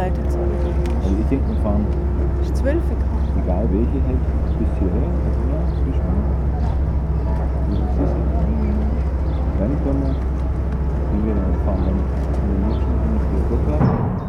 umgeleitet, sorry. Also ich denke, wir fahren, Ist 12 gekommen. egal welche, halt bis hierher. Ja, bis spannend. Das ist es. Dann können wir, wenn wir dann fahren, dann in den nächsten in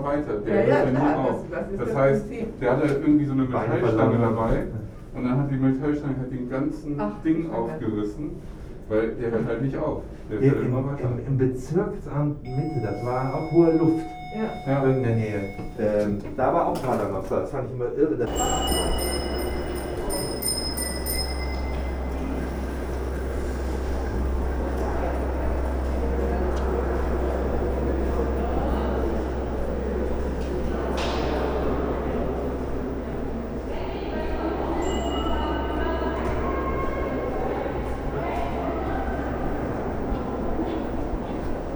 immer weiter. Der Ja, hört ja nie auf. das- das ist Das heißt, Prinzip. der hat halt irgendwie so eine Metallstange dabei und dann hat die Metallstange halt den ganzen Ach, Ding okay. aufgerissen, weil der hört halt nicht auf. Der Im, fährt immer weiter. im, Im Bezirksamt Mitte, das war auch hohe Luft. Ja. Ja. In der Nähe. Ähm, da war auch gerade noch das fand ich immer irre.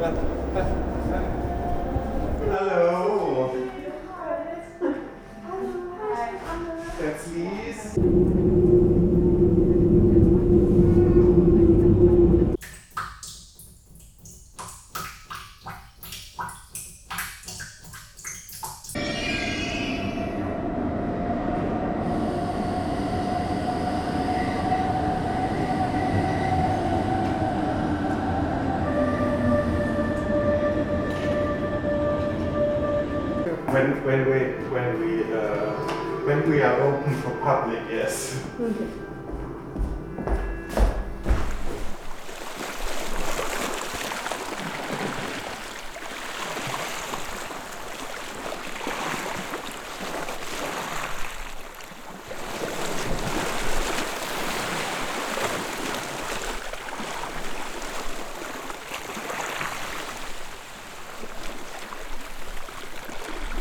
Hello. Hello. That's Lise. When when we when we uh, when we are open for public, yes. Okay.